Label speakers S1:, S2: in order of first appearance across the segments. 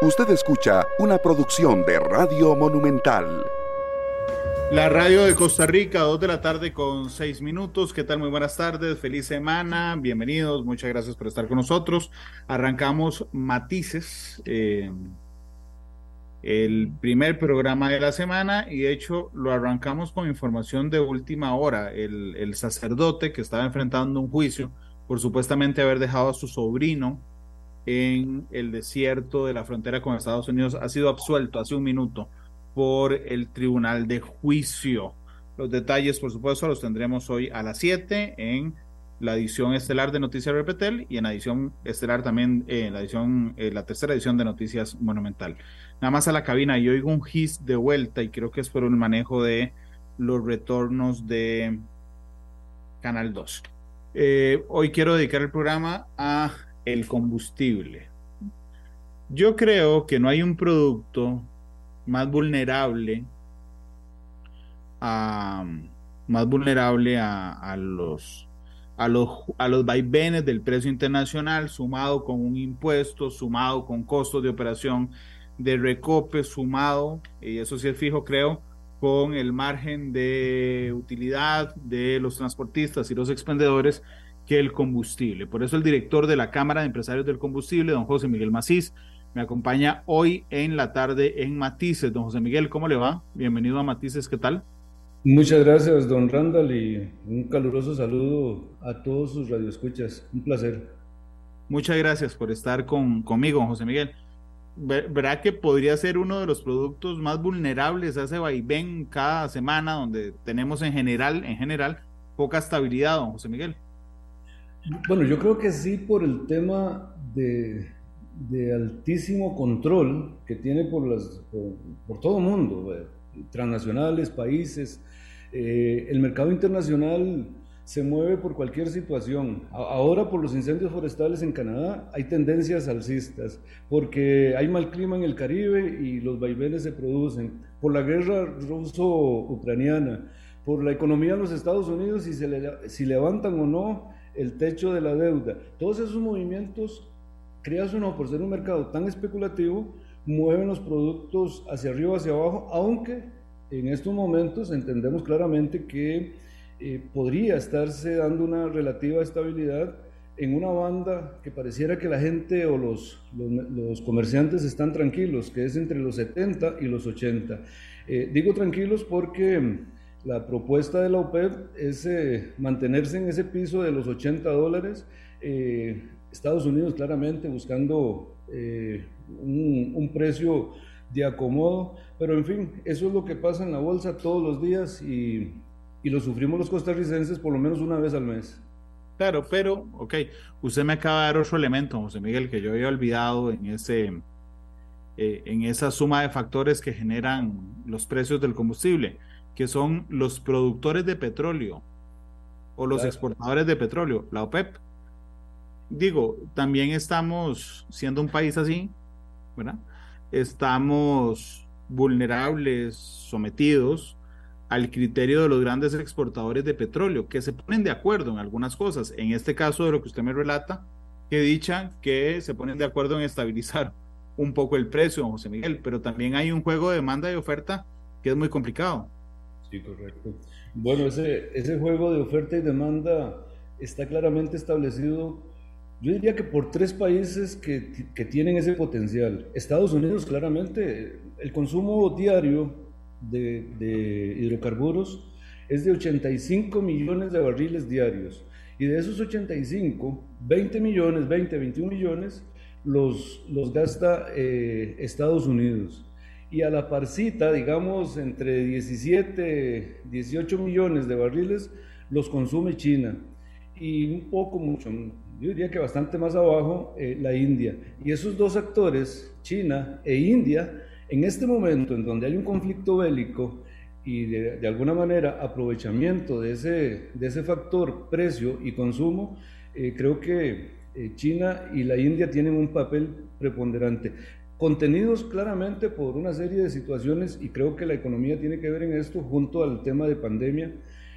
S1: Usted escucha una producción de Radio Monumental.
S2: La radio de Costa Rica, dos de la tarde con seis minutos. ¿Qué tal? Muy buenas tardes, feliz semana, bienvenidos, muchas gracias por estar con nosotros. Arrancamos Matices, eh, el primer programa de la semana y de hecho lo arrancamos con información de última hora. El, el sacerdote que estaba enfrentando un juicio por supuestamente haber dejado a su sobrino en el desierto de la frontera con Estados Unidos ha sido absuelto hace un minuto por el Tribunal de Juicio. Los detalles, por supuesto, los tendremos hoy a las 7 en la edición estelar de Noticias Repetel y en la edición estelar también, en eh, la edición, eh, la tercera edición de Noticias Monumental. Nada más a la cabina y oigo un his de vuelta y creo que es por un manejo de los retornos de Canal 2. Eh, hoy quiero dedicar el programa a el combustible. Yo creo que no hay un producto más vulnerable a más vulnerable a, los a los a los vaivenes del precio internacional sumado con un impuesto sumado con costos de operación de recope sumado y eso sí es fijo creo con el margen de utilidad de los transportistas y los expendedores que el combustible. Por eso el director de la Cámara de Empresarios del Combustible, don José Miguel Macís, me acompaña hoy en la tarde en Matices. Don José Miguel, ¿cómo le va? Bienvenido a Matices, ¿qué tal?
S3: Muchas gracias, don Randall, y un caluroso saludo a todos sus radioescuchas. Un placer.
S2: Muchas gracias por estar con, conmigo, don José Miguel. ¿Verdad que podría ser uno de los productos más vulnerables a ese vaivén cada semana, donde tenemos en general, en general, poca estabilidad, don José Miguel?
S3: Bueno, yo creo que sí por el tema de, altísimo control que tiene por, todo el mundo, transnacionales, países. Eh, el mercado internacional se mueve por cualquier situación. Ahora por los incendios forestales en Canadá hay tendencias alcistas, porque hay mal clima en el Caribe y los vaivenes se producen. Por la guerra ruso-ucraniana, por la economía de los Estados Unidos, si, se si levantan o no el techo de la deuda. Todos esos movimientos, creas o no, por ser un mercado tan especulativo, mueven los productos hacia arriba, hacia abajo, aunque en estos momentos entendemos claramente que eh, podría estarse dando una relativa estabilidad en una banda que pareciera que la gente o los, los, comerciantes están tranquilos, que es entre los 70 y los 80. Eh, digo tranquilos porque la propuesta de la OPEP es eh, mantenerse en ese piso de los 80 dólares. Eh, Estados Unidos claramente buscando eh, un, precio de acomodo, pero en fin, eso es lo que pasa en la bolsa todos los días y, y lo sufrimos los costarricenses por lo menos una vez al mes.
S2: Claro, pero, ok, usted me acaba de dar otro elemento, José Miguel, que yo había olvidado en ese, en esa suma de factores que generan los precios del combustible que son los productores de petróleo o los exportadores de petróleo, la OPEP. Digo, también estamos, siendo un país así, ¿verdad? Estamos vulnerables, sometidos al criterio de los grandes exportadores de petróleo, que se ponen de acuerdo en algunas cosas. En este caso de lo que usted me relata, que dicha que se ponen de acuerdo en estabilizar un poco el precio, José Miguel, pero también hay un juego de demanda y oferta que es muy complicado.
S3: Correcto. Bueno, ese, juego de oferta y demanda está claramente establecido, yo diría que por tres países que, que tienen ese potencial. Estados Unidos, claramente, el consumo diario de, de hidrocarburos es de 85 millones de barriles diarios. Y de esos 85, 20 millones, 20, 21 millones los, los gasta eh, Estados Unidos y a la parcita, digamos, entre 17, 18 millones de barriles los consume China y un poco mucho, yo diría que bastante más abajo, eh, la India. Y esos dos actores, China e India, en este momento en donde hay un conflicto bélico y de, alguna manera aprovechamiento de ese, de ese factor precio y consumo, eh, creo que eh, China y la India tienen un papel preponderante contenidos claramente por una serie de situaciones y creo que la economía tiene que ver en esto junto al tema de pandemia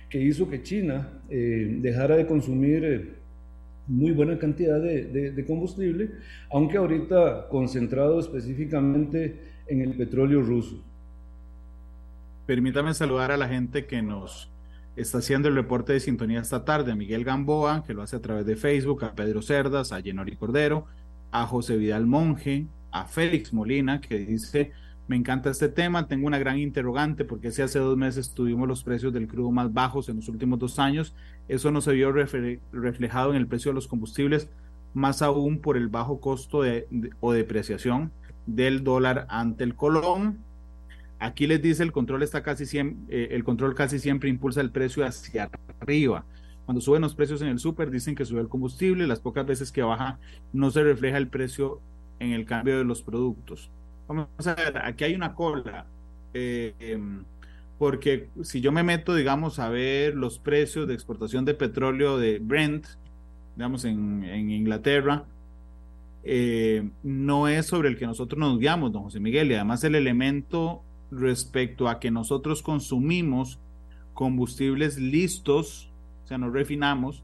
S3: que hizo que China eh, dejara de consumir eh, muy buena cantidad de, combustible, aunque ahorita concentrado específicamente en el petróleo ruso.
S2: Permítame saludar a la gente que nos está haciendo el reporte de sintonía esta tarde, a Miguel Gamboa, que lo hace a través de Facebook, a Pedro Cerdas, a Jenori Cordero, a José Vidal Monje, a Félix Molina, que dice, me encanta este tema, tengo una gran interrogante porque si hace dos meses tuvimos los precios del crudo más bajos en los últimos dos años, eso no se vio reflejado en el precio de los combustibles, más aún por el bajo costo de, o depreciación del dólar ante el colón. Aquí les dice el control está casi siempre, eh, el control casi siempre impulsa el precio hacia arriba. Cuando suben los precios en el súper dicen que sube el combustible, las pocas veces que baja no se refleja el precio en el cambio de los productos. Vamos a ver, aquí hay una cola, eh, em, porque si yo me meto, digamos, a ver los precios de exportación de petróleo de Brent, digamos, en, Inglaterra, eh, no es sobre el que nosotros nos guiamos, don José Miguel, y además el elemento respecto a que nosotros consumimos combustibles listos, o sea, nos refinamos,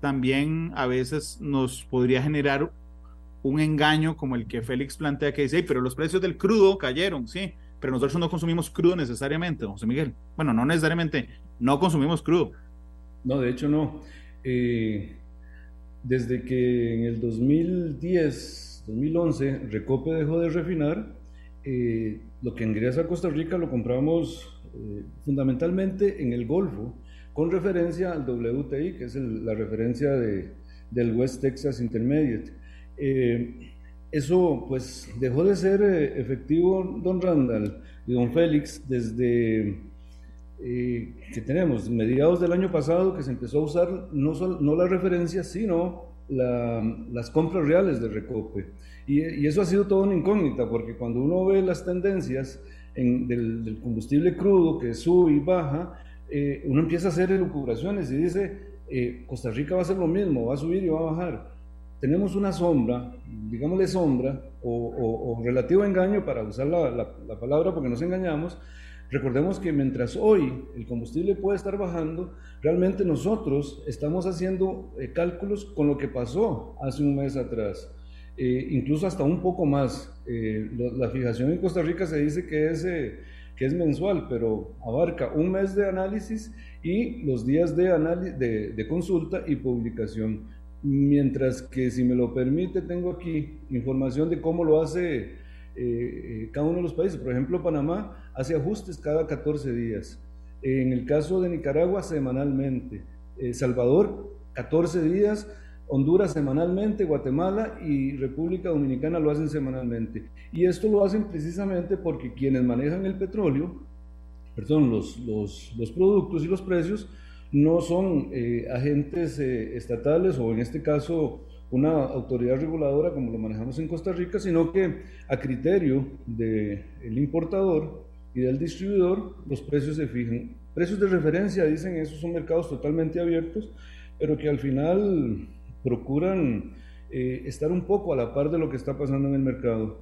S2: también a veces nos podría generar un engaño como el que Félix plantea que dice, pero los precios del crudo cayeron, sí, pero nosotros no consumimos crudo necesariamente, José Miguel. Bueno, no necesariamente, no consumimos crudo.
S3: No, de hecho no. Eh, desde que en el 2010, 2011, Recope dejó de refinar, eh, lo que ingresa a Costa Rica lo compramos eh, fundamentalmente en el Golfo, con referencia al WTI, que es la referencia de, del West Texas Intermediate. Eh, eso pues dejó de ser eh, efectivo, don Randall y don Félix, desde eh, que tenemos mediados del año pasado que se empezó a usar no, no la referencia, sino las compras reales de Recope. Y, eso ha sido todo una incógnita, porque cuando uno ve las tendencias en, del, combustible crudo que sube y baja, uno empieza a hacer elucubraciones y dice, Costa Rica va a hacer lo mismo, va a subir y va a bajar tenemos una sombra, digámosle sombra, o, relativo engaño para usar la, palabra porque nos engañamos, recordemos que mientras hoy el combustible puede estar bajando, realmente nosotros estamos haciendo eh, cálculos con lo que pasó hace un mes atrás. Eh, incluso hasta un poco más. Eh, la, fijación en Costa Rica se dice que es, que es mensual, pero abarca un mes de análisis y los días de, de, de consulta y publicación. Mientras que, si me lo permite, tengo aquí información de cómo lo hace eh, eh, cada uno de los países. Por ejemplo, Panamá hace ajustes cada 14 días. En el caso de Nicaragua, semanalmente. Eh, Salvador, 14 días. Honduras semanalmente, Guatemala y República Dominicana lo hacen semanalmente. Y esto lo hacen precisamente porque quienes manejan el petróleo, perdón, los, los, los productos y los precios, no son eh, agentes eh, estatales o en este caso una autoridad reguladora como lo manejamos en Costa Rica, sino que a criterio del importador y del distribuidor los precios se fijan. Precios de referencia, dicen, esos son mercados totalmente abiertos, pero que al final procuran eh, estar un poco a la par de lo que está pasando en el mercado.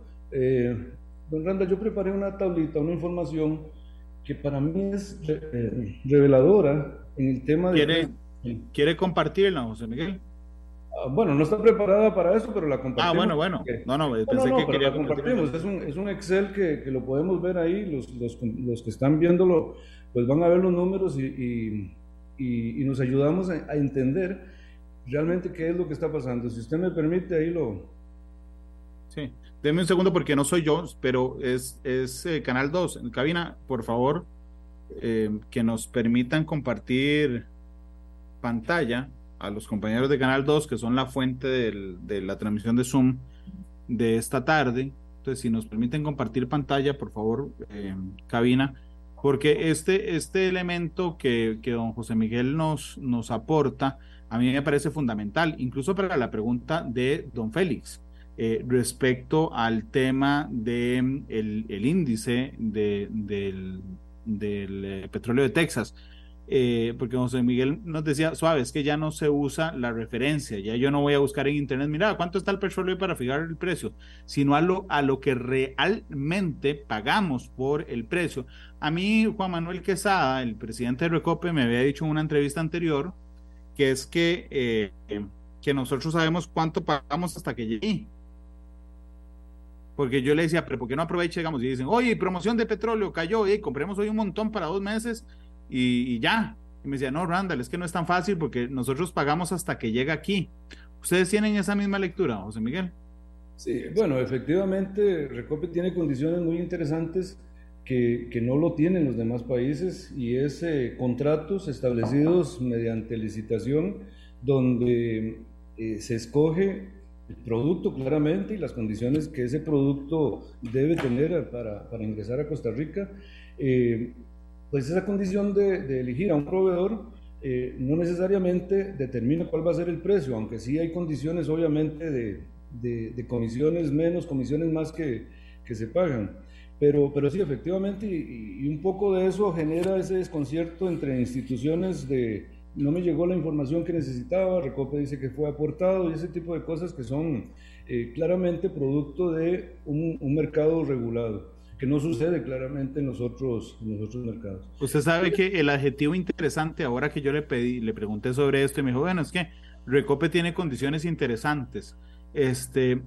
S3: don Randa, yo preparé una tablita, una información que para mí es reveladora en el tema
S2: de... ¿Quiere, compartirla, José Miguel?
S3: Ah, bueno, no está preparada para eso, pero la compartimos.
S2: Ah, bueno, bueno. No, no,
S3: pensé que quería la compartimos. Es un, es un Excel que, que, lo podemos ver ahí. Los, los, los, que están viéndolo, pues van a ver los números y, y, y, nos ayudamos a, entender realmente qué es lo que está pasando. Si usted me permite, ahí lo.
S2: Sí, denme un segundo porque no soy yo, pero es, es eh, Canal 2. En cabina, por favor, eh, que nos permitan compartir pantalla a los compañeros de Canal 2, que son la fuente de la transmisión de Zoom de esta tarde. Entonces, si nos permiten compartir pantalla, por favor, eh, cabina, porque este, este elemento que, que, don José Miguel nos, nos aporta, a mí me parece fundamental, incluso para la pregunta de don Félix. Eh, respecto al tema del de el índice de, del, del eh, petróleo de Texas. Eh, porque José Miguel nos decía, suave, es que ya no se usa la referencia, ya yo no voy a buscar en internet, mira, ¿cuánto está el petróleo para fijar el precio? Sino a lo, a lo que realmente pagamos por el precio. A mí, Juan Manuel Quesada, el presidente de Recope, me había dicho en una entrevista anterior, que es que eh, que nosotros sabemos cuánto pagamos hasta que llegue. Porque yo le decía, pero ¿por qué no aproveche, digamos, y dicen, oye, promoción de petróleo cayó, y compremos hoy un montón para dos meses y, ya. Y me decía, no, Randall, es que no es tan fácil porque nosotros pagamos hasta que llega aquí. ¿Ustedes tienen esa misma lectura, José Miguel?
S3: Sí, bueno, efectivamente, Recope tiene condiciones muy interesantes que, que no lo tienen los demás países y es eh, contratos establecidos mediante licitación donde eh, se escoge el producto claramente y las condiciones que ese producto debe tener para, para ingresar a Costa Rica. Eh, pues esa condición de, de, elegir a un proveedor no necesariamente determina cuál va a ser el precio, aunque sí hay condiciones obviamente de, de, comisiones menos, comisiones más que, que, se pagan. Pero, pero sí, efectivamente, y, un poco de eso genera ese desconcierto entre instituciones de no me llegó la información que necesitaba, Recope dice que fue aportado y ese tipo de cosas que son eh, claramente producto de un, mercado regulado, que no sucede claramente en los, otros, en los otros mercados.
S2: Usted sabe que el adjetivo interesante, ahora que yo le pedí, le pregunté sobre esto y me dijo, bueno, es que Recope tiene condiciones interesantes. Este,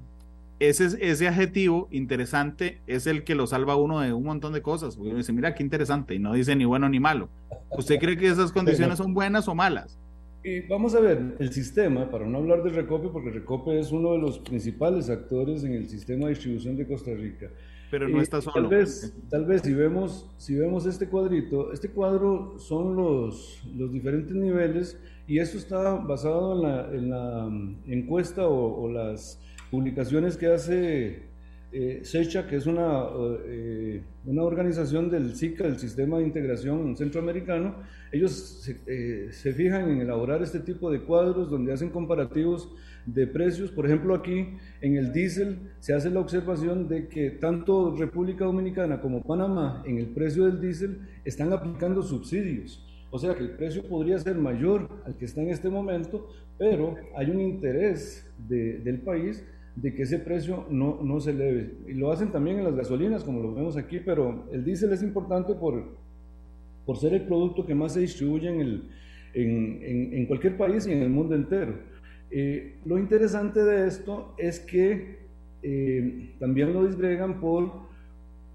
S2: ese, ese adjetivo interesante es el que lo salva uno de un montón de cosas. Porque uno dice, mira qué interesante, y no dice ni bueno ni malo. ¿Usted cree que esas condiciones son buenas o malas?
S3: Y vamos a ver, el sistema, para no hablar de Recope, porque Recope es uno de los principales actores en el sistema de distribución de Costa Rica.
S2: Pero no está solo.
S3: Tal vez, tal vez si, vemos, si vemos este cuadrito, este cuadro son los, los diferentes niveles y esto está basado en la, en la mm, encuesta o, las publicaciones que hace eh, SECHA, que es una, eh, una organización del SICA, del Sistema de Integración Centroamericano. Ellos se, eh, se, fijan en elaborar este tipo de cuadros donde hacen comparativos de precios. Por ejemplo, aquí en el diésel se hace la observación de que tanto República Dominicana como Panamá en el precio del diésel están aplicando subsidios. O sea que el precio podría ser mayor al que está en este momento, pero hay un interés del país de que ese precio no, no se eleve. Y lo hacen también en las gasolinas, como lo vemos aquí, pero el diésel es importante por, por ser el producto que más se distribuye en, el, en, en, cualquier país y en el mundo entero. Eh, lo interesante de esto es que eh, también lo disgregan por,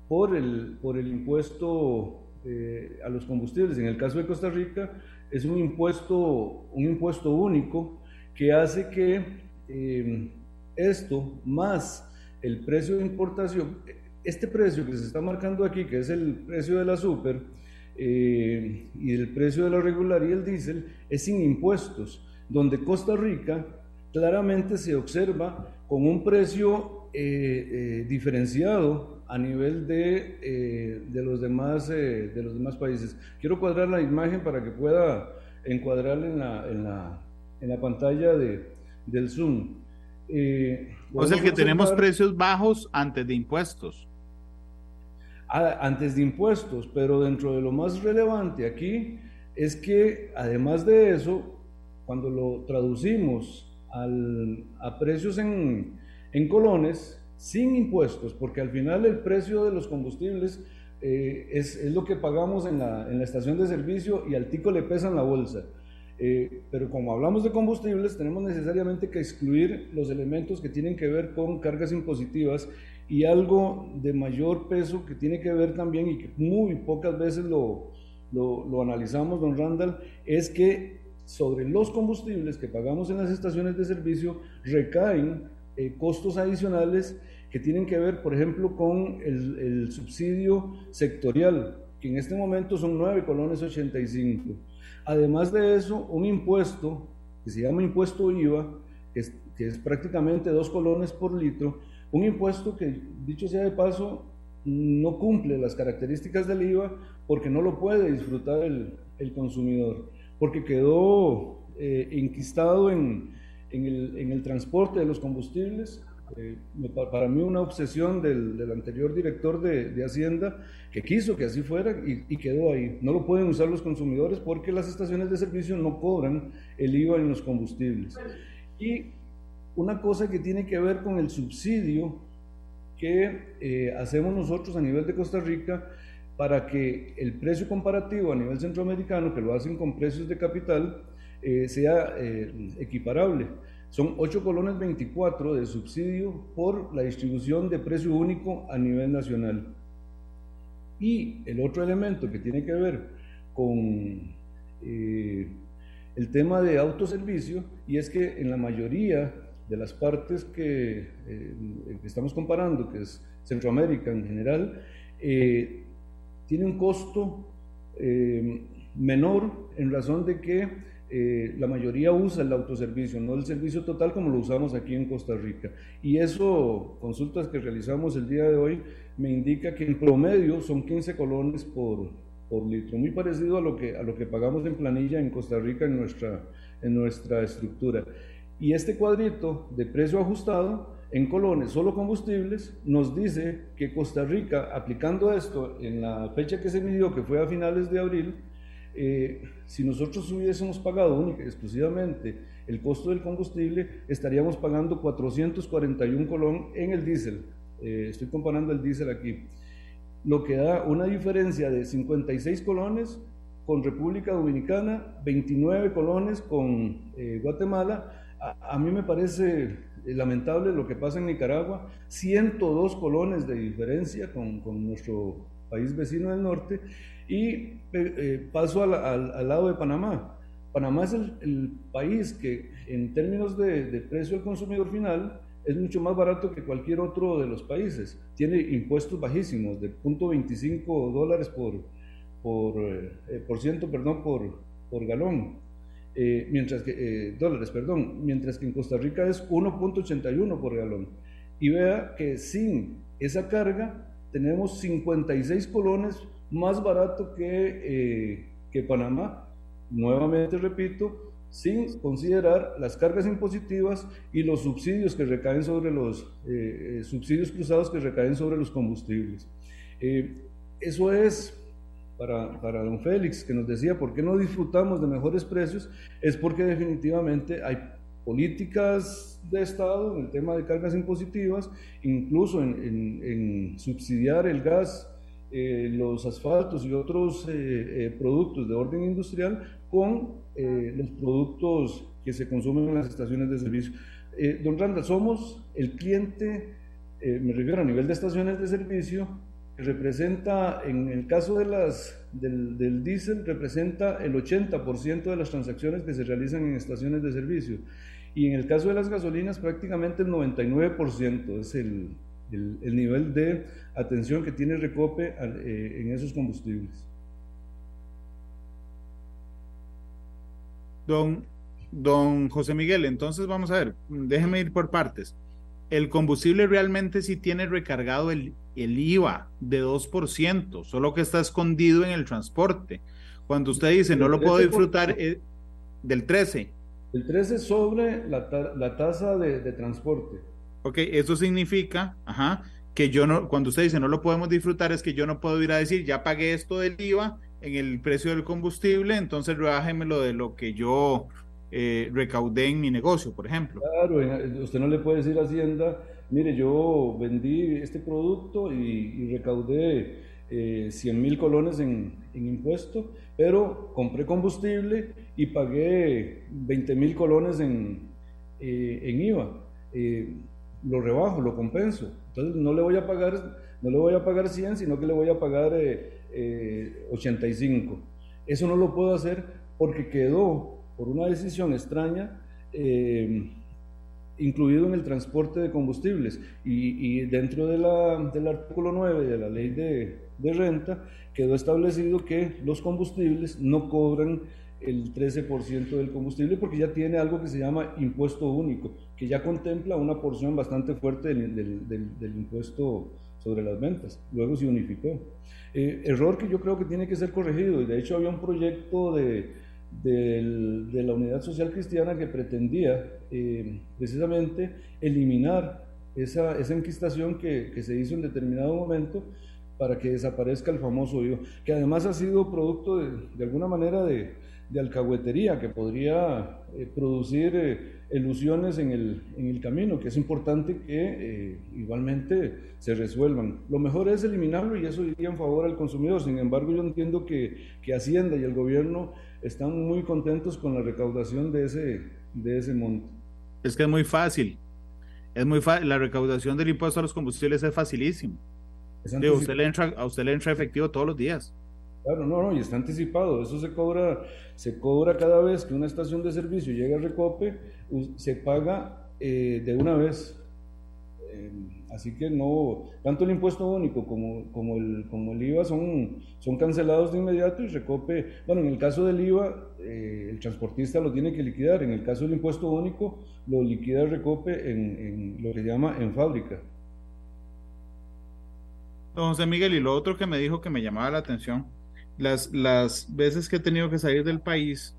S3: por, el, por el impuesto eh, a los combustibles. En el caso de Costa Rica es un impuesto, un impuesto único que hace que eh, esto más el precio de importación, este precio que se está marcando aquí, que es el precio de la super eh, y el precio de la regular y el diésel, es sin impuestos, donde Costa Rica claramente se observa con un precio diferenciado a nivel de, eh, de, los demás, eh, de los demás países. Quiero cuadrar la imagen para que pueda encuadrar en la, en la, en la pantalla de, del Zoom.
S2: Eh, o sea que tenemos precios bajos antes de impuestos.
S3: Ah, antes de impuestos, pero dentro de lo más relevante aquí es que además de eso, cuando lo traducimos al, a precios en, en colones, sin impuestos, porque al final el precio de los combustibles eh, es, es, lo que pagamos en la, en la, estación de servicio y al tico le pesa en la bolsa. Eh, pero como hablamos de combustibles, tenemos necesariamente que excluir los elementos que tienen que ver con cargas impositivas y algo de mayor peso que tiene que ver también y que muy pocas veces lo, lo, lo analizamos, don Randall, es que sobre los combustibles que pagamos en las estaciones de servicio recaen eh, costos adicionales que tienen que ver, por ejemplo, con el, subsidio sectorial, que en este momento son 9 colones 85. Además de eso, un impuesto que se llama impuesto IVA, que es, que es prácticamente 2 colones por litro, un impuesto que, dicho sea de paso, no cumple las características del IVA porque no lo puede disfrutar el, el consumidor, porque quedó eh, en, en el transporte de los combustibles. Eh, para mí una obsesión del, del anterior director de, de, Hacienda que quiso que así fuera y, y, quedó ahí. No lo pueden usar los consumidores porque las estaciones de servicio no cobran el IVA en los combustibles. Y una cosa que tiene que ver con el subsidio que eh, hacemos nosotros a nivel de Costa Rica para que el precio comparativo a nivel centroamericano, que lo hacen con precios de capital, eh, sea eh, equiparable. Son 8 colones 24 de subsidio por la distribución de precio único a nivel nacional. Y el otro elemento que tiene que ver con eh, el tema de autoservicio, y es que en la mayoría de las partes que, eh, estamos comparando, que es Centroamérica en general, eh, tiene un costo menor en razón de que eh, la mayoría usa el autoservicio, no el servicio total como lo usamos aquí en Costa Rica. Y eso, consultas que realizamos el día de hoy, me indica que en promedio son 15 colones por, por litro, muy parecido a lo, que, a lo que pagamos en planilla en Costa Rica en nuestra, en nuestra estructura. Y este cuadrito de precio ajustado en colones, solo combustibles, nos dice que Costa Rica, aplicando esto en la fecha que se midió, que fue a finales de abril, eh, si nosotros hubiésemos pagado única exclusivamente el costo del combustible, estaríamos pagando 441 colón en el diésel. Eh, estoy comparando el diésel aquí. Lo que da una diferencia de 56 colones con República Dominicana, 29 colones con eh, Guatemala. A, a, mí me parece lamentable lo que pasa en Nicaragua, 102 colones de diferencia con, con nuestro país vecino del norte y eh, eh, paso al, al, lado de Panamá. Panamá es el, país que en términos de, de, precio al consumidor final es mucho más barato que cualquier otro de los países. Tiene impuestos bajísimos de 0.25 dólares por, por, eh, por ciento, perdón, por, por galón. mientras que, dólares, perdón, mientras que en Costa Rica es 1.81 por galón. Y vea que sin esa carga tenemos 56 colones más barato que, eh, que Panamá. Nuevamente repito, sin considerar las cargas impositivas y los subsidios que recaen sobre los eh, eh, subsidios cruzados que recaen sobre los combustibles. eso es para, para, don Félix, que nos decía, ¿por qué no disfrutamos de mejores precios? Es porque definitivamente hay políticas de Estado en el tema de cargas impositivas, incluso en, en subsidiar el gas eh, los asfaltos y otros eh, eh, productos de orden industrial con los productos que se consumen en las estaciones de servicio. don Randall, somos el cliente, me refiero a nivel de estaciones de servicio, que representa, en el caso de las, del, del diésel, representa el 80% de las transacciones que se realizan en estaciones de servicio. Y en el caso de las gasolinas, prácticamente el 99% es el, el, nivel de atención que tiene Recope eh, en esos combustibles.
S2: Don, don José Miguel, entonces vamos a ver, déjeme ir por partes. El combustible realmente sí tiene recargado el, el IVA de 2%, solo que está escondido en el transporte. Cuando usted dice no lo puedo disfrutar eh, del 13.
S3: El 13 sobre la, la tasa de, de transporte.
S2: Ok, eso significa, que yo no, cuando usted dice no lo podemos disfrutar, es que yo no puedo ir a decir, ya pagué esto del IVA en el precio del combustible, entonces rebájemelo de lo que yo eh, recaudé en mi negocio, por ejemplo.
S3: Claro, usted no le puede decir a Hacienda, mire, yo vendí este producto y, recaudé eh, 100 mil colones en, en impuesto, pero compré combustible y pagué 20 mil colones en, eh, IVA. Eh, lo rebajo, lo compenso. Entonces no le voy a pagar, no le voy a pagar 100, sino que le voy a pagar 85. Eh, eh, Eso no lo puedo hacer porque quedó, por una decisión extraña, eh, incluido en el transporte de combustibles. Y, dentro del artículo 9 de la ley de renta, quedó establecido que los combustibles no cobran el 13% del combustible porque ya tiene algo que se llama impuesto único, que ya contempla una porción bastante fuerte del, del, impuesto sobre las ventas. Luego se unificó. Eh, error que yo creo que tiene que ser corregido y de hecho había un proyecto de, de la Unidad Social Cristiana que pretendía eh, precisamente eliminar esa, esa enquistación que, que, se hizo en determinado momento para que desaparezca el famoso IVA, que además ha sido producto de, de alguna manera de, de alcahuetería que podría eh, producir eh, ilusiones en el, en el, camino, que es importante que eh, igualmente se resuelvan. Lo mejor es eliminarlo y eso iría en favor al consumidor. Sin embargo, yo entiendo que, que Hacienda y el gobierno están muy contentos con la recaudación de ese, de ese monto.
S2: Es que es muy fácil. Es muy fácil. La recaudación del impuesto a los combustibles es facilísimo. usted le entra, a usted le entra efectivo todos los días.
S3: Claro, no, no, y está anticipado. Eso se cobra, se cobra cada vez que una estación de servicio llega a Recope, se paga eh, de una vez. Eh, así que no, tanto el impuesto único como, el, como el IVA son, son cancelados de inmediato y Recope, bueno, en el caso del IVA, eh, el transportista lo tiene que liquidar. En el caso del impuesto único, lo liquida Recope en, en lo que llama en fábrica.
S2: Don José Miguel, y lo otro que me dijo que me llamaba la atención las, las veces que he tenido que salir del país,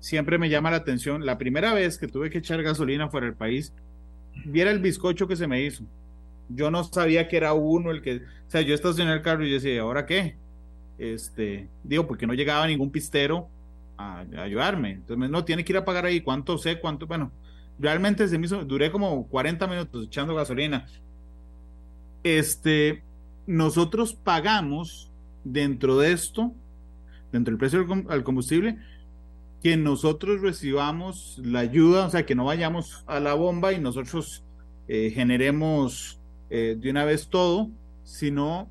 S2: siempre me llama la atención. La primera vez que tuve que echar gasolina fuera del país, viera el bizcocho que se me hizo. Yo no sabía que era uno el que, o sea, yo estacioné el carro y yo decía, ¿ahora qué? Este, digo, porque no llegaba ningún pistero a, ayudarme. Entonces, no, tiene que ir a pagar ahí, cuánto sé, cuánto, bueno, realmente se me hizo, duré como 40 minutos echando gasolina. Este, nosotros pagamos dentro de esto, dentro del precio al combustible, que nosotros recibamos la ayuda, o sea, que no vayamos a la bomba y nosotros eh, generemos eh, de una vez todo, sino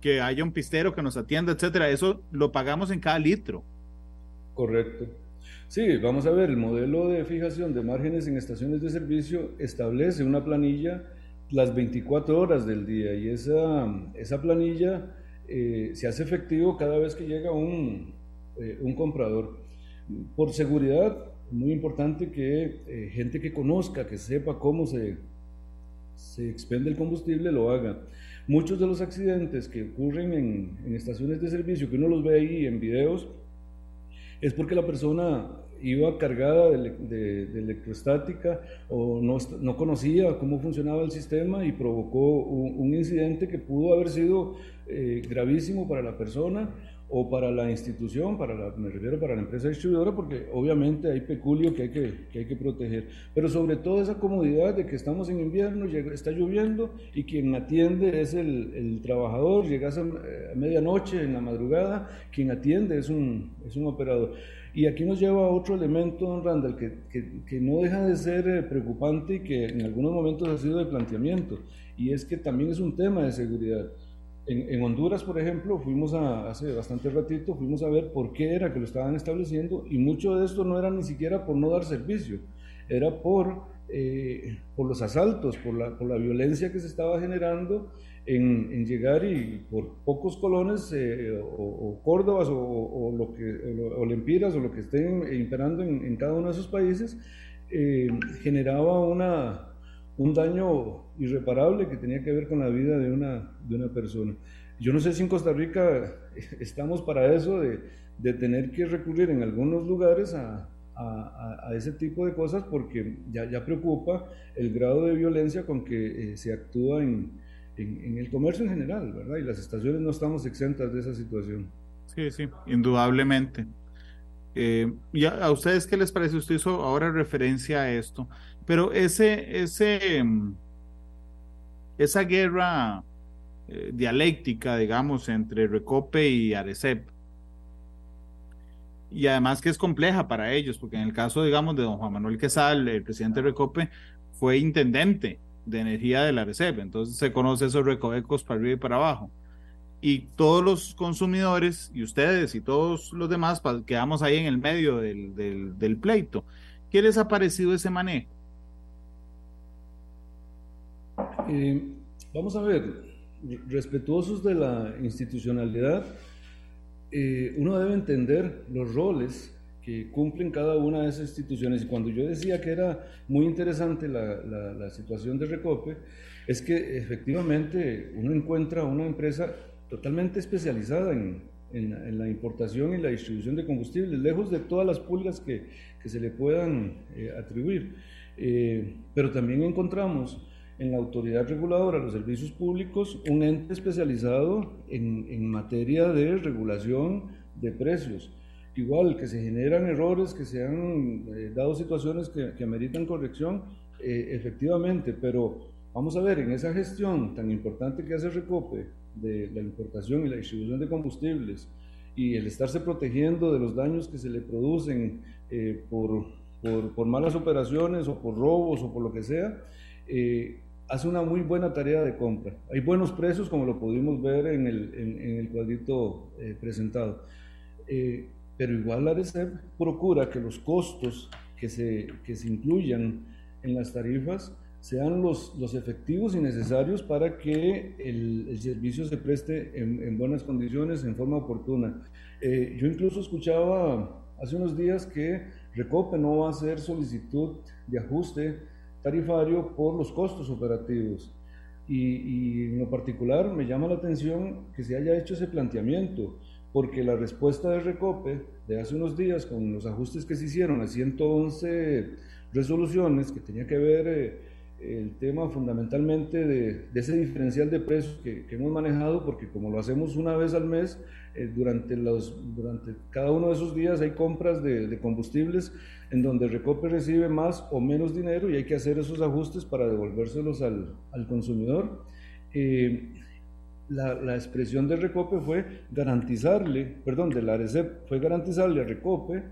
S2: que haya un pistero que nos atienda, etcétera. Eso lo pagamos en cada litro.
S3: Correcto. Sí, vamos a ver, el modelo de fijación de márgenes en estaciones de servicio establece una planilla las 24 horas del día y esa, esa planilla eh, se hace efectivo cada vez que llega un, eh, un comprador. Por seguridad, muy importante que eh, gente que conozca, que sepa cómo se, se expende el combustible, lo haga. Muchos de los accidentes que ocurren en, en, estaciones de servicio, que uno los ve ahí en videos, es porque la persona iba cargada de, de, electrostática o no, no, conocía cómo funcionaba el sistema y provocó un, un incidente que pudo haber sido eh, gravísimo para la persona o para la institución, para la, me refiero para la empresa distribuidora, porque obviamente hay peculio que hay que, que hay que proteger. Pero sobre todo esa comodidad de que estamos en invierno, está lloviendo y quien atiende es el, el trabajador, llegas a, medianoche, en la madrugada, quien atiende es un, es un operador. Y aquí nos lleva a otro elemento, don Randall, que, que, que no deja de ser eh, preocupante y que en algunos momentos ha sido de planteamiento, y es que también es un tema de seguridad. En, Honduras, por ejemplo, fuimos a, hace bastante ratito, fuimos a ver por qué era que lo estaban estableciendo y mucho de esto no era ni siquiera por no dar servicio, era por, eh, por los asaltos, por la, por la violencia que se estaba generando en, en llegar y por pocos colones eh, o, córdobas o, lo que, o, lempiras o lo que estén imperando en, en cada uno de esos países, eh, generaba una, un daño irreparable que tenía que ver con la vida de una, de una persona. Yo no sé si en Costa Rica estamos para eso de, de tener que recurrir en algunos lugares a, a, a, ese tipo de cosas porque ya, ya preocupa el grado de violencia con que eh, se actúa en, en, el comercio en general, ¿verdad? Y las estaciones no estamos exentas de esa situación.
S2: Sí, sí, indudablemente. Eh, ¿y a, ustedes qué les parece? Usted hizo ahora referencia a esto. Pero ese, ese, mm, esa guerra eh, dialéctica, digamos, entre Recope y Arecep, y además que es compleja para ellos, porque en el caso, digamos, de don Juan Manuel Quesal, el presidente de Recope, fue intendente de energía de la Arecep, entonces se conoce esos recovecos para arriba y para abajo. Y todos los consumidores, y ustedes y todos los demás, quedamos ahí en el medio del, del, del pleito. ¿Qué les ha parecido ese manejo?
S3: Eh, vamos a ver, respetuosos de la institucionalidad, eh, uno debe entender los roles que cumplen cada una de esas instituciones. Y cuando yo decía que era muy interesante la, la, la situación de Recope, es que efectivamente uno encuentra una empresa totalmente especializada en, en, en, la importación y la distribución de combustibles, lejos de todas las pulgas que, que se le puedan eh, atribuir. Eh, pero también encontramos en la autoridad reguladora de los servicios públicos un ente especializado en, en materia de regulación de precios. Igual que se generan errores, que se han eh, dado situaciones que, que ameritan corrección, eh, efectivamente, pero vamos a ver, en esa gestión tan importante que hace Recope de la importación y la distribución de combustibles y el estarse protegiendo de los daños que se le producen eh, por por, malas operaciones o por robos o por lo que sea, eh, hace una muy buena tarea de compra. Hay buenos precios, como lo pudimos ver en el, en, el cuadrito eh, presentado. Eh, pero igual la ARECEP procura que los costos que se, que se incluyan en las tarifas sean los, los efectivos y necesarios para que el, el servicio se preste en, en, buenas condiciones, en forma oportuna. Eh, yo incluso escuchaba hace unos días que Recope no va a hacer solicitud de ajuste tarifario por los costos operativos. Y, y, en lo particular me llama la atención que se haya hecho ese planteamiento, porque la respuesta de Recope de hace unos días con los ajustes que se hicieron a 111 resoluciones que tenía que ver eh, el tema fundamentalmente de, ese diferencial de precios que, hemos manejado, porque como lo hacemos una vez al mes, eh, durante, los, durante cada uno de esos días hay compras de, combustibles en donde Recope recibe más o menos dinero y hay que hacer esos ajustes para devolvérselos al, al consumidor. Eh, la, la, expresión de Recope fue garantizarle, perdón, de la ARECEP fue garantizarle a Recope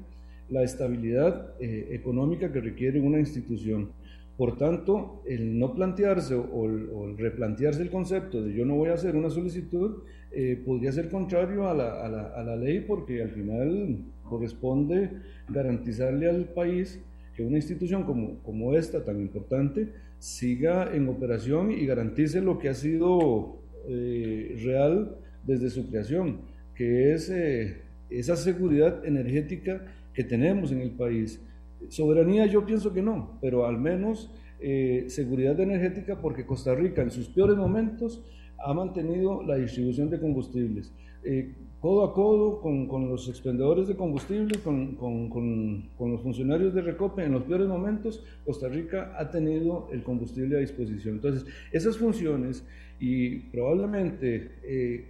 S3: la estabilidad eh, económica que requiere una institución. Por tanto, el no plantearse o, el replantearse el concepto de yo no voy a hacer una solicitud eh, podría ser contrario a la, a, la, a la, ley porque al final corresponde garantizarle al país que una institución como, como esta, tan importante, siga en operación y garantice lo que ha sido eh, real desde su creación, que es eh, esa seguridad energética que tenemos en el país Soberanía yo pienso que no, pero al menos eh, seguridad energética porque Costa Rica en sus peores momentos ha mantenido la distribución de combustibles. Eh, codo a codo con, con, los expendedores de combustible, con, con, con, los funcionarios de Recope, en los peores momentos, Costa Rica ha tenido el combustible a disposición. Entonces, esas funciones y probablemente eh,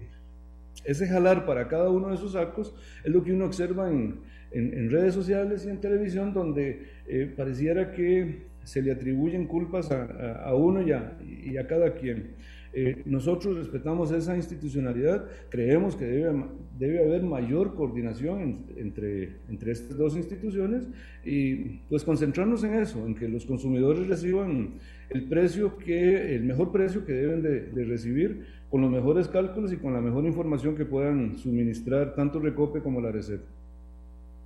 S3: ese jalar para cada uno de esos sacos es lo que uno observa en, en, redes sociales y en televisión donde eh, pareciera que se le atribuyen culpas a, a, uno y a, y a, cada quien. Eh, nosotros respetamos esa institucionalidad, creemos que debe, debe haber mayor coordinación entre, entre estas dos instituciones y pues concentrarnos en eso, en que los consumidores reciban el precio que, el mejor precio que deben de, de recibir con los mejores cálculos y con la mejor información que puedan suministrar tanto Recope como la receta.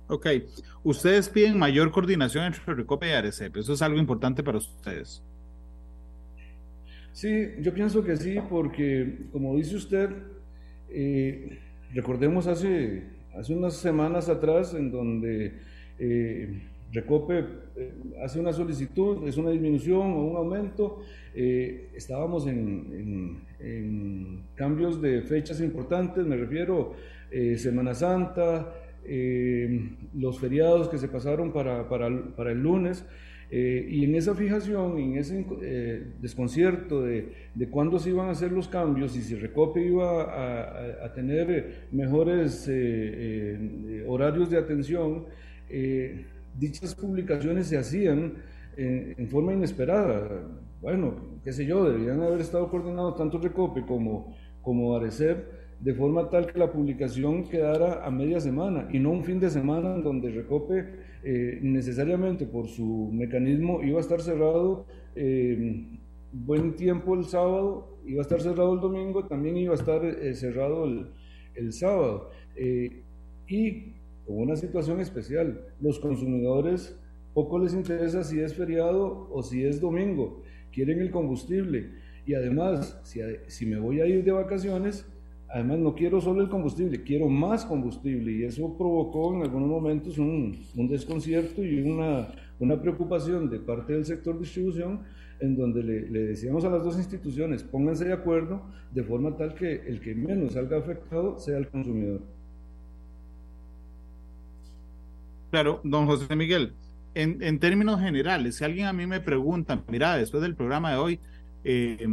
S2: Ok, ustedes piden mayor coordinación entre Recope y Arecep, eso es algo importante para ustedes.
S3: Sí, yo pienso que sí, porque como dice usted, eh, recordemos hace, hace unas semanas atrás en donde eh, Recope eh, hace una solicitud, es una disminución o un aumento, estábamos en, en, cambios de fechas importantes, me refiero Semana Santa, los feriados que se pasaron para, para el lunes. Eh, y en esa fijación, en ese eh, desconcierto de, de cuándo se iban a hacer los cambios y si Recope iba a, a, tener mejores horarios de atención, dichas publicaciones se hacían en, en, forma inesperada. Bueno, qué sé yo, deberían haber estado coordinados tanto Recope como, como Arecep de forma tal que la publicación quedara a media semana y no un fin de semana en donde Recope eh, necesariamente por su mecanismo iba a estar cerrado eh, buen tiempo el sábado, iba a estar cerrado el domingo, también iba a estar eh, cerrado el, el sábado. y con una situación especial, los consumidores poco les interesa si es feriado o si es domingo, quieren el combustible. Y además, si, si me voy a ir de vacaciones, Además, no quiero solo el combustible, quiero más combustible y eso provocó en algunos momentos un, un desconcierto y una, una, preocupación de parte del sector distribución en donde le, decíamos a las dos instituciones, pónganse de acuerdo de forma tal que el que menos salga afectado sea el consumidor.
S2: Claro, don José Miguel, en, en términos generales, si alguien a mí me pregunta, mira, después del programa de hoy, eh,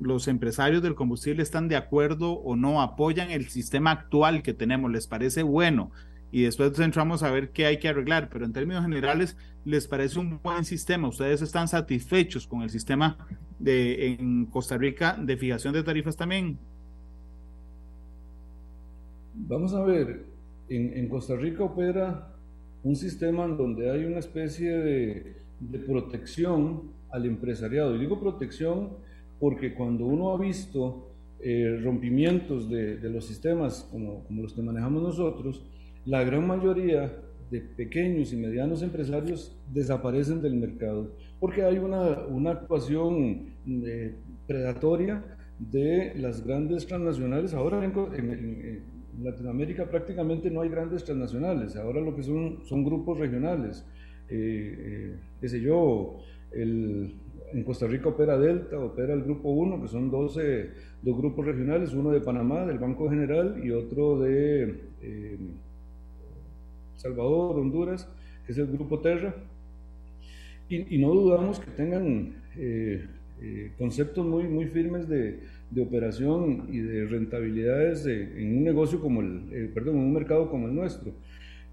S2: los empresarios del combustible están de acuerdo o no, apoyan el sistema actual que tenemos, les parece bueno y después entramos a ver qué hay que arreglar, pero en términos generales les parece un buen sistema, ustedes están satisfechos con el sistema de en Costa Rica de fijación de tarifas también.
S3: Vamos a ver, en, en Costa Rica opera un sistema donde hay una especie de, de protección al empresariado. Y digo protección porque cuando uno ha visto eh, rompimientos de, de, los sistemas como, como, los que manejamos nosotros, la gran mayoría de pequeños y medianos empresarios desaparecen del mercado porque hay una, una actuación eh, predatoria de las grandes transnacionales. Ahora en, en, en, Latinoamérica prácticamente no hay grandes transnacionales, ahora lo que son son grupos regionales. Eh, eh, qué sé yo, el, en Costa Rica opera Delta, opera el Grupo 1, que son 12, dos grupos regionales, uno de Panamá, del Banco General, y otro de eh, Salvador, Honduras, que es el Grupo Terra. Y, no dudamos que tengan eh, eh, conceptos muy, muy firmes de, de, operación y de rentabilidades de, en un negocio como el, perdón, en un mercado como el nuestro.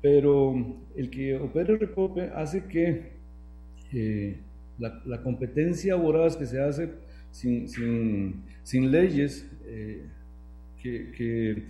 S3: Pero el que opere Recope hace que la, competencia voraz que se hace sin, sin, sin leyes eh, que, que,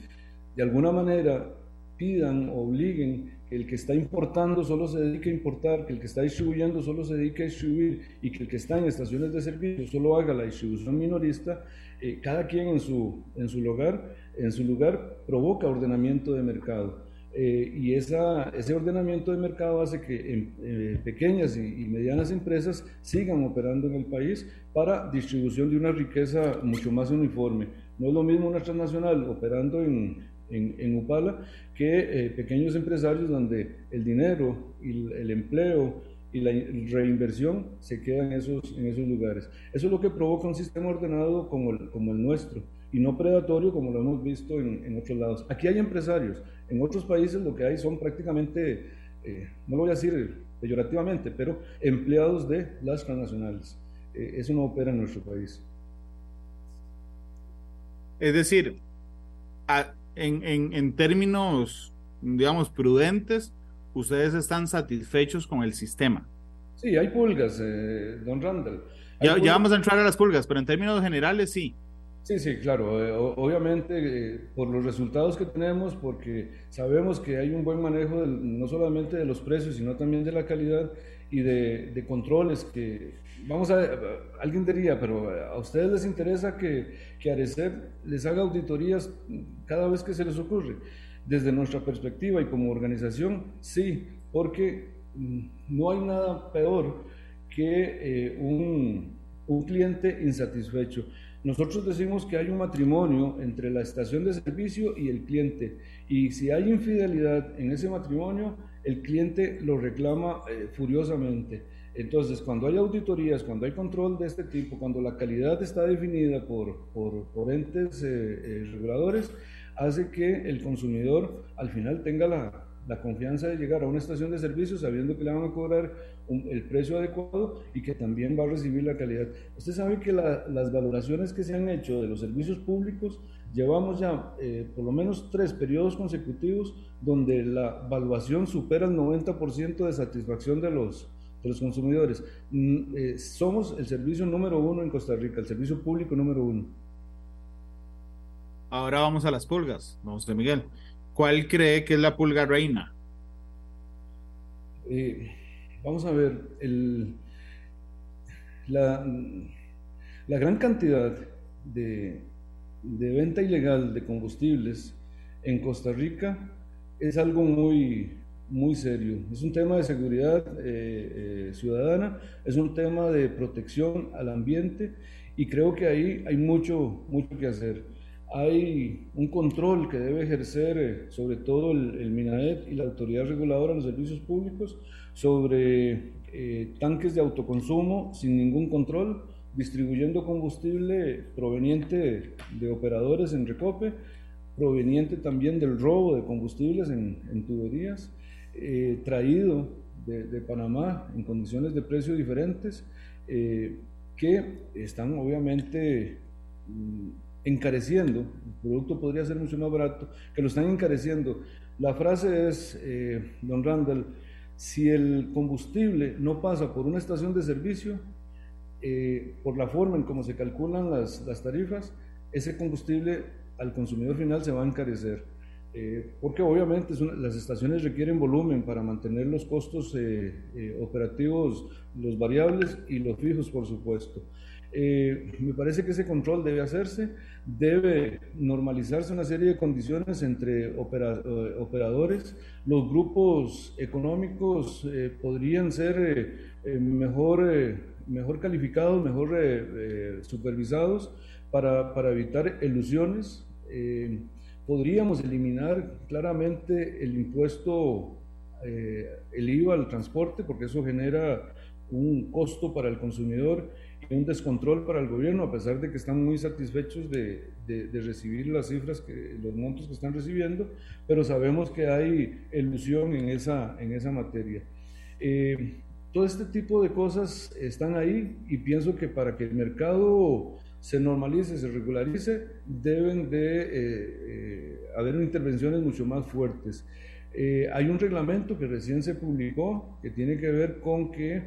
S3: de alguna manera pidan obliguen que el que está importando solo se dedique a importar, que el que está distribuyendo solo se dedique a distribuir y que el que está en estaciones de servicio solo haga la distribución minorista, eh, cada quien en su, en su lugar, en su lugar provoca ordenamiento de mercado. Eh, y esa, ese ordenamiento de mercado hace que en, eh, pequeñas y, y, medianas empresas sigan operando en el país para distribución de una riqueza mucho más uniforme. No es lo mismo una transnacional operando en, en, en Upala que eh, pequeños empresarios donde el dinero y el, el empleo y la reinversión se quedan en esos, en esos lugares. Eso es lo que provoca un sistema ordenado como el, como el nuestro y no predatorio como lo hemos visto en, en, otros lados. Aquí hay empresarios, en otros países lo que hay son prácticamente, eh, no lo voy a decir peyorativamente, pero empleados de las transnacionales. Eh, eso no opera en nuestro país.
S2: Es decir, a, en, en, en términos, digamos, prudentes, ustedes están satisfechos con el sistema.
S3: Sí, hay pulgas, eh, don Randall.
S2: Ya, ya, vamos a entrar a las pulgas, pero en términos generales sí.
S3: Sí, sí, claro. Eh, obviamente eh, por los resultados que tenemos, porque sabemos que hay un buen manejo del, no solamente de los precios, sino también de la calidad y de, controles que, vamos a, alguien diría, pero a ustedes les interesa que, que les haga auditorías cada vez que se les ocurre. Desde nuestra perspectiva y como organización, sí, porque mm, no hay nada peor que eh, un, un cliente insatisfecho. Nosotros decimos que hay un matrimonio entre la estación de servicio y el cliente. Y si hay infidelidad en ese matrimonio, el cliente lo reclama eh, furiosamente. Entonces, cuando hay auditorías, cuando hay control de este tipo, cuando la calidad está definida por, por, entes eh, eh, reguladores, hace que el consumidor al final tenga la, la, confianza de llegar a una estación de servicio sabiendo que le van a cobrar un, el precio adecuado y que también va a recibir la calidad. Usted sabe que la, las valoraciones que se han hecho de los servicios públicos, llevamos ya eh, por lo menos tres periodos consecutivos donde la evaluación supera el 90% de satisfacción de los, de los consumidores. Mm, eh, somos el servicio número uno en Costa Rica, el servicio público número uno.
S2: Ahora vamos a las pulgas, vamos de Miguel. ¿Cuál cree que es la pulga reina?
S3: Eh, vamos a ver, la, gran cantidad de, venta ilegal de combustibles en Costa Rica es algo muy, muy serio. Es un tema de seguridad eh, eh, ciudadana, es un tema de protección al ambiente y creo que ahí hay mucho, mucho que hacer. Hay un control que debe ejercer eh, sobre todo el, el, y la autoridad reguladora de los servicios públicos sobre eh, tanques de autoconsumo sin ningún control, distribuyendo combustible proveniente de, operadores en recope, proveniente también del robo de combustibles en, en tuberías eh, traído de, Panamá en condiciones de precio diferentes, eh, que están obviamente mm, encareciendo, el producto podría ser mucho más barato, que lo están encareciendo. La frase es, don Randall, si el combustible no pasa por una estación de servicio, eh, por la forma en cómo se calculan las, las tarifas, ese combustible al consumidor final se va a encarecer. eh, porque obviamente las estaciones requieren volumen para mantener los costos eh, eh, operativos, los variables y los fijos, por supuesto. Me parece que ese control debe hacerse, debe normalizarse una serie de condiciones entre operadores, los grupos económicos podrían ser mejor, mejor calificados, mejor supervisados para, para, evitar ilusiones podríamos eliminar claramente el impuesto, eh, el IVA al transporte, porque eso genera un costo para el consumidor y un descontrol para el gobierno, a pesar de que están muy satisfechos de, de, recibir las cifras, que, los montos que están recibiendo, pero sabemos que hay ilusión en esa, en esa materia. Eh, todo este tipo de cosas están ahí y pienso que para que el mercado se normalice, se regularice, deben de eh, eh, haber intervenciones mucho más fuertes. Eh, hay un reglamento que recién se publicó que tiene que ver con que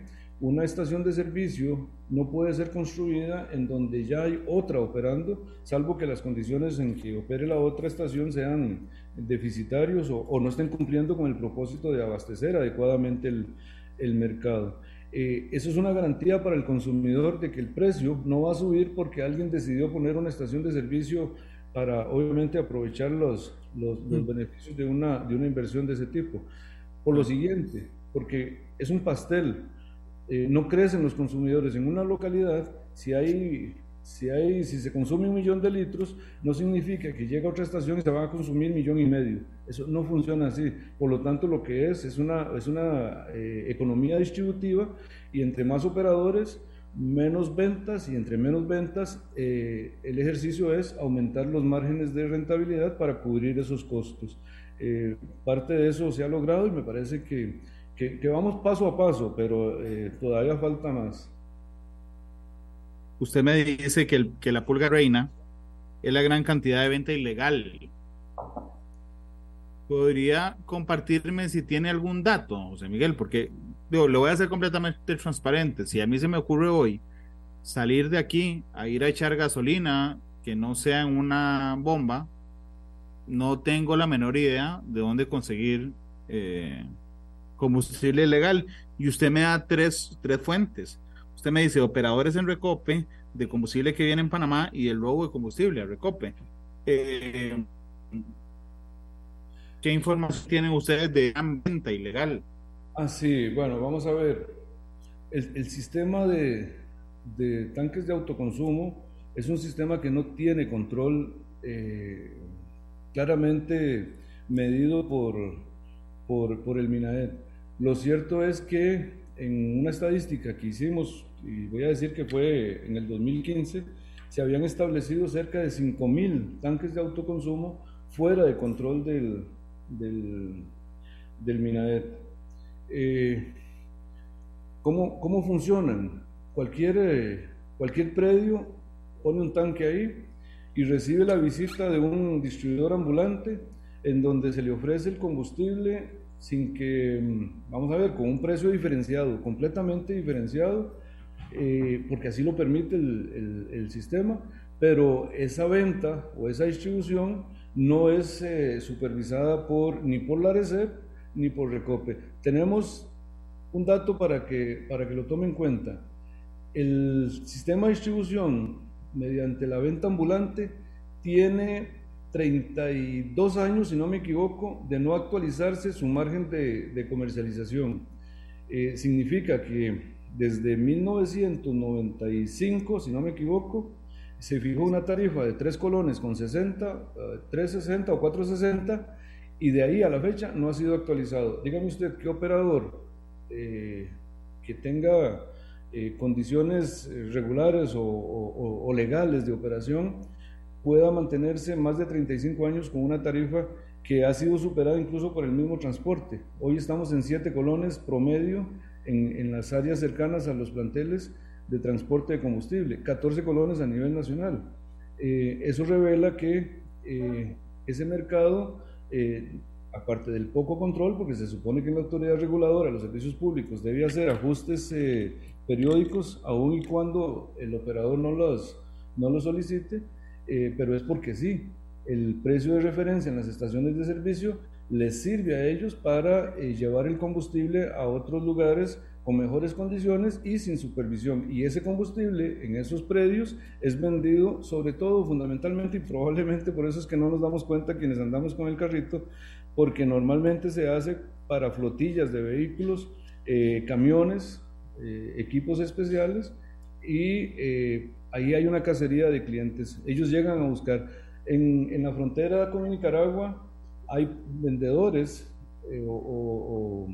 S3: una estación de servicio no puede ser construida en donde ya hay otra operando, salvo que las condiciones en que opere la otra estación sean deficitarios o, no estén cumpliendo con el propósito de abastecer adecuadamente el, el mercado. Eh, eso es una garantía para el consumidor de que el precio no va a subir porque alguien decidió poner una estación de servicio para obviamente aprovechar los, los, mm. beneficios de una, de una inversión de ese tipo. Por lo siguiente, porque es un pastel, eh, no crecen los consumidores en una localidad si hay si, hay, si se consume un millón de litros, no significa que llega a otra estación y se va a consumir un millón y medio. Eso no funciona así. Por lo tanto, lo que es es una, es una eh, economía distributiva y entre más operadores, menos ventas y entre menos ventas, eh, el ejercicio es aumentar los márgenes de rentabilidad para cubrir esos costos. Parte de eso se ha logrado y me parece que, que, vamos paso a paso, pero todavía falta más
S2: usted me dice que, el, que la pulga reina es la gran cantidad de venta ilegal. ¿Podría compartirme si tiene algún dato, José Miguel? Porque digo, lo voy a hacer completamente transparente. Si a mí se me ocurre hoy salir de aquí a ir a echar gasolina que no sea en una bomba, no tengo la menor idea de dónde conseguir eh, combustible legal. Y usted me da tres, tres fuentes. Usted me dice operadores en Recope de combustible que viene en Panamá y el robo de combustible a Recope. Eh, ¿Qué información tienen ustedes de venta ilegal?
S3: Ah, sí, bueno, vamos a ver. El, sistema de, tanques de autoconsumo es un sistema que no tiene control eh, claramente medido por, por, por el MINAED. Lo cierto es que en una estadística que hicimos y voy a decir que fue en el 2015, se habían establecido cerca de 5.000 tanques de autoconsumo fuera de control del, del, MINAET. Eh, ¿cómo, ¿cómo, funcionan? Cualquier, eh, cualquier predio pone un tanque ahí y recibe la visita de un distribuidor ambulante en donde se le ofrece el combustible sin que, mm, vamos a ver, con un precio diferenciado, completamente diferenciado, eh, porque así lo permite el, sistema, pero esa venta o esa distribución no es eh, supervisada por, ni por la RECEP ni por Recope. Tenemos un dato para que, para que lo tome en cuenta. El sistema de distribución mediante la venta ambulante tiene 32 años, si no me equivoco, de no actualizarse su margen de, comercialización. Eh, significa que desde 1995, si no me equivoco, se fijó una tarifa de 3 colones con 60, 360 eh, o 460 y de ahí a la fecha no ha sido actualizado. Dígame usted qué operador eh, que tenga eh, condiciones regulares o, legales de operación pueda mantenerse más de 35 años con una tarifa que ha sido superada incluso por el mismo transporte. Hoy estamos en 7 colones promedio en, las áreas cercanas a los planteles de transporte de combustible, 14 colones a nivel nacional. Eh, eso revela que eh, ese mercado, eh, aparte del poco control, porque se supone que la autoridad reguladora, los servicios públicos, debe hacer ajustes periódicos, aun y cuando el operador no los, no los solicite, pero es porque sí. el precio de referencia en las estaciones de servicio les sirve a ellos para eh, llevar el combustible a otros lugares con mejores condiciones y sin supervisión. Y ese combustible en esos predios es vendido sobre todo, fundamentalmente, y probablemente por eso es que no nos damos cuenta quienes andamos con el carrito, porque normalmente se hace para flotillas de vehículos, eh, camiones, eh, equipos especiales, y ahí hay una cacería de clientes. Ellos llegan a buscar. En, en la frontera con Nicaragua, hay vendedores eh, o,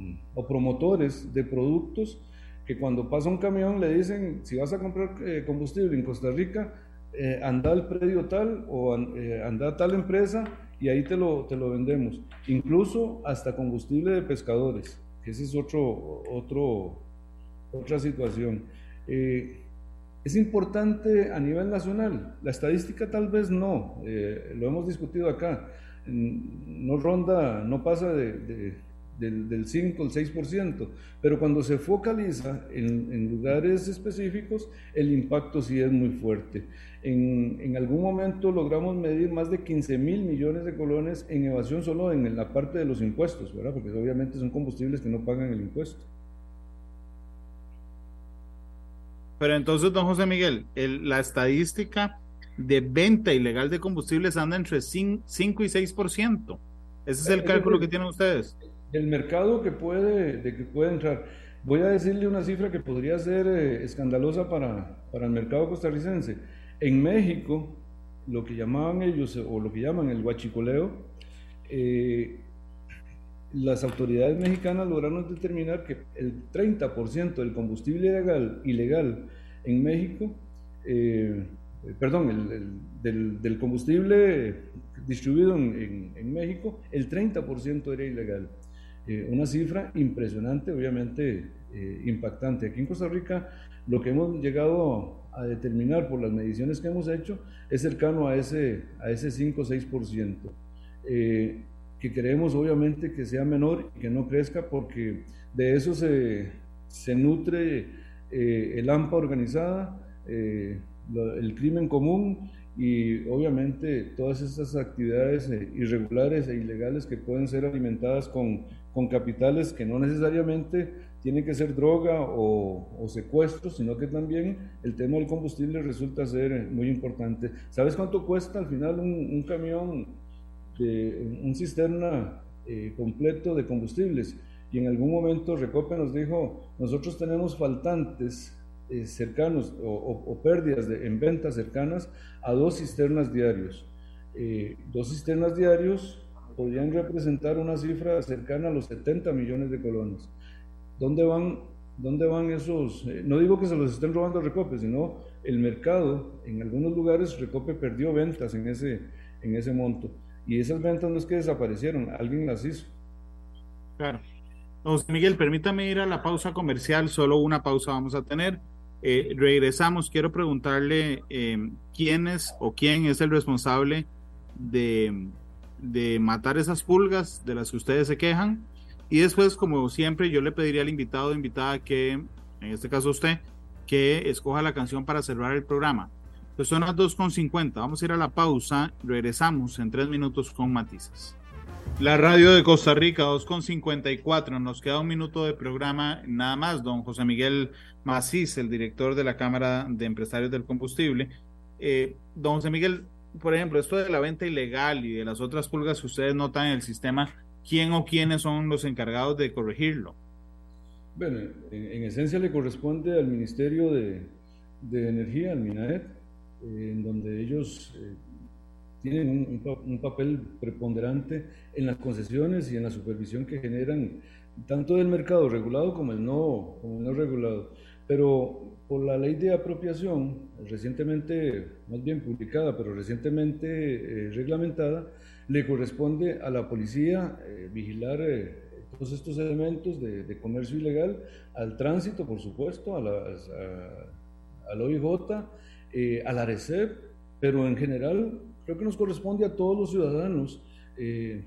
S3: promotores de productos que cuando pasa un camión le dicen, si vas a comprar eh, combustible en Costa Rica, eh, anda al predio tal o anda a tal empresa y ahí te lo, te lo vendemos. Incluso hasta combustible de pescadores, que esa es otro, otro, otra situación. Es importante a nivel nacional, la estadística tal vez no, lo hemos discutido acá, no ronda, no pasa de, del, 5 al 6%, pero cuando se focaliza en, lugares específicos, el impacto sí es muy fuerte. En, en, algún momento logramos medir más de 15 mil millones de colones en evasión solo en la parte de los impuestos, ¿verdad? Porque obviamente son combustibles que no pagan el impuesto.
S2: Pero entonces, don José Miguel, la estadística de venta ilegal de combustibles anda entre 5 y 6%. Ese es el cálculo que tienen ustedes.
S3: El mercado que puede, de que puede entrar. Voy a decirle una cifra que podría ser eh, escandalosa para, para el mercado costarricense. En México, lo que llamaban ellos, o lo que llaman el huachicoleo, eh, las autoridades mexicanas lograron determinar que el 30% del combustible ilegal, en México eh, perdón, el, del, combustible distribuido en, México, el 30% era ilegal. Eh, una cifra impresionante, obviamente eh, impactante. Aquí en Costa Rica lo que hemos llegado a determinar por las mediciones que hemos hecho es cercano a ese, a ese 5 o 6%, que queremos obviamente que sea menor y que no crezca porque de eso se, se nutre el AMPA organizada, el crimen común y obviamente todas estas actividades eh, irregulares e ilegales que pueden ser alimentadas con, con capitales que no necesariamente tienen que ser droga o, o secuestro, sino que también el tema del combustible resulta ser eh, muy importante. ¿Sabes cuánto cuesta al final un, camión, de, un cisterna eh, completo de combustibles? Y en algún momento Recope nos dijo, nosotros tenemos faltantes eh, cercanos o, pérdidas de, en ventas cercanas a dos cisternas diarios. Eh, dos cisternas diarios podrían representar una cifra cercana a los 70 millones de colones. ¿Dónde van, dónde van esos? Eh, no digo que se los estén robando a Recope, sino el mercado, en algunos lugares Recope perdió ventas en ese, en ese monto. Y esas ventas no es que desaparecieron, alguien las hizo.
S2: Claro. José Miguel, permítame ir a la pausa comercial, solo una pausa vamos a tener. Eh, regresamos, quiero preguntarle eh, quién es o quién es el responsable de, de, matar esas pulgas de las que ustedes se quejan. Y después, como siempre, yo le pediría al invitado o invitada que, en este caso usted, que escoja la canción para cerrar el programa. Pues son las 2.50, vamos a ir a la pausa, regresamos en tres minutos con matices. La radio de Costa Rica, 2.54. Nos queda un minuto de programa nada más. Don José Miguel Macís, el director de la Cámara de Empresarios del Combustible. Eh, don José Miguel, por ejemplo, esto de la venta ilegal y de las otras pulgas que ustedes notan en el sistema, ¿quién o quiénes son los encargados de corregirlo?
S3: Bueno, en, esencia le corresponde al Ministerio de, Energía, al MINAET, en donde ellos eh, tienen un, papel preponderante en las concesiones y en la supervisión que generan tanto del mercado regulado como el no, como no regulado. Pero por la ley de apropiación, recientemente, más bien publicada, pero recientemente eh, reglamentada, le corresponde a la policía eh, vigilar eh, todos estos elementos de, comercio ilegal, al tránsito, por supuesto, a las, a, al OIJ, a la RECEP, pero en general Creo que nos corresponde a todos los ciudadanos eh,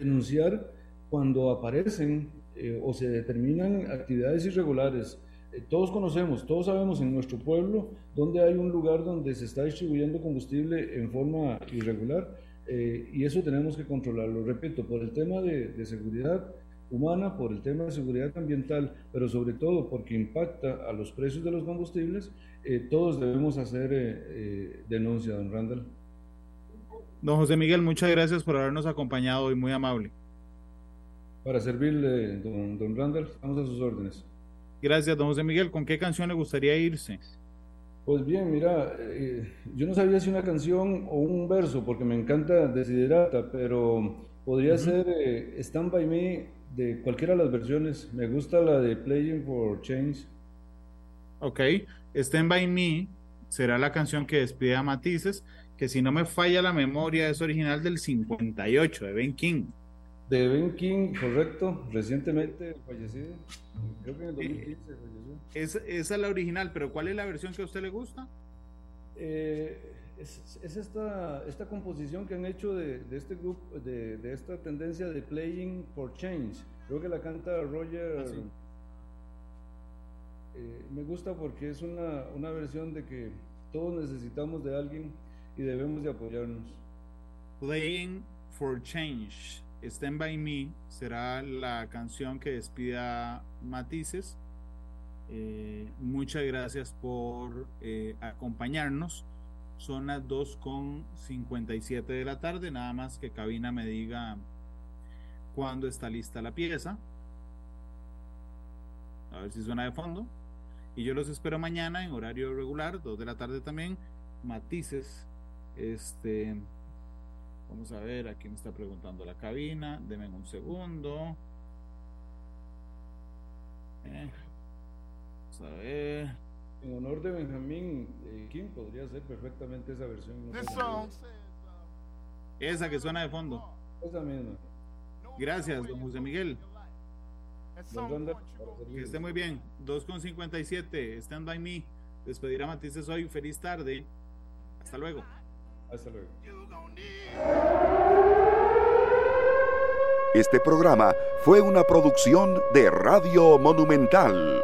S3: denunciar cuando aparecen eh, o se determinan actividades irregulares. Eh, todos conocemos, todos sabemos en nuestro pueblo donde hay un lugar donde se está distribuyendo combustible en forma irregular. Eh, y eso tenemos que controlarlo, repito, por el tema de, de, seguridad humana, por el tema de seguridad ambiental, pero sobre todo porque impacta a los precios de los combustibles, eh, todos debemos hacer eh, denuncia, don Randall.
S2: Don José Miguel, muchas gracias por habernos acompañado hoy, muy amable.
S3: Para servirle, don, don Randall, estamos a sus órdenes.
S2: Gracias, don José Miguel. ¿Con qué canción le gustaría irse?
S3: Pues bien, mira, eh, yo no sabía si una canción o un verso, porque me encanta Desiderata, pero podría uh -huh. ser eh, Stand By Me de cualquiera de las versiones. Me gusta la de Playing for Change.
S2: Ok, Stand By Me será la canción que despide a Matices, que si no me falla la memoria es original del 58 de Ben King.
S3: De Ben King, correcto, recientemente fallecido. Creo que en el 2015 falleció.
S2: Es, esa es la original, pero ¿cuál es la versión que a usted le gusta?
S3: Eh, es, es esta, esta composición que han hecho de, de este grupo, de, de, esta tendencia de Playing for Change. Creo que la canta Roger.
S2: Ah, sí.
S3: eh, me gusta porque es una, una versión de que todos necesitamos de alguien y debemos de apoyarnos.
S2: Playing for Change. Stand By Me será la canción que despida Matices. Eh, muchas gracias por eh, acompañarnos. Son las 2.57 de la tarde. Nada más que cabina me diga cuándo está lista la pieza. A ver si suena de fondo. Y yo los espero mañana en horario regular, 2 de la tarde también. Matices. Este Vamos a ver, aquí me está preguntando la cabina. Denme un segundo. Eh, vamos a ver.
S3: En honor de Benjamín eh, King podría ser perfectamente esa versión. No
S2: esa que suena de fondo.
S3: Esa misma.
S2: Gracias, don José Miguel. Que esté muy bien. 2.57, Stand By Me. Despedir a Matices hoy. Feliz tarde. Hasta luego.
S3: Hasta luego.
S1: Este programa fue una producción de Radio Monumental.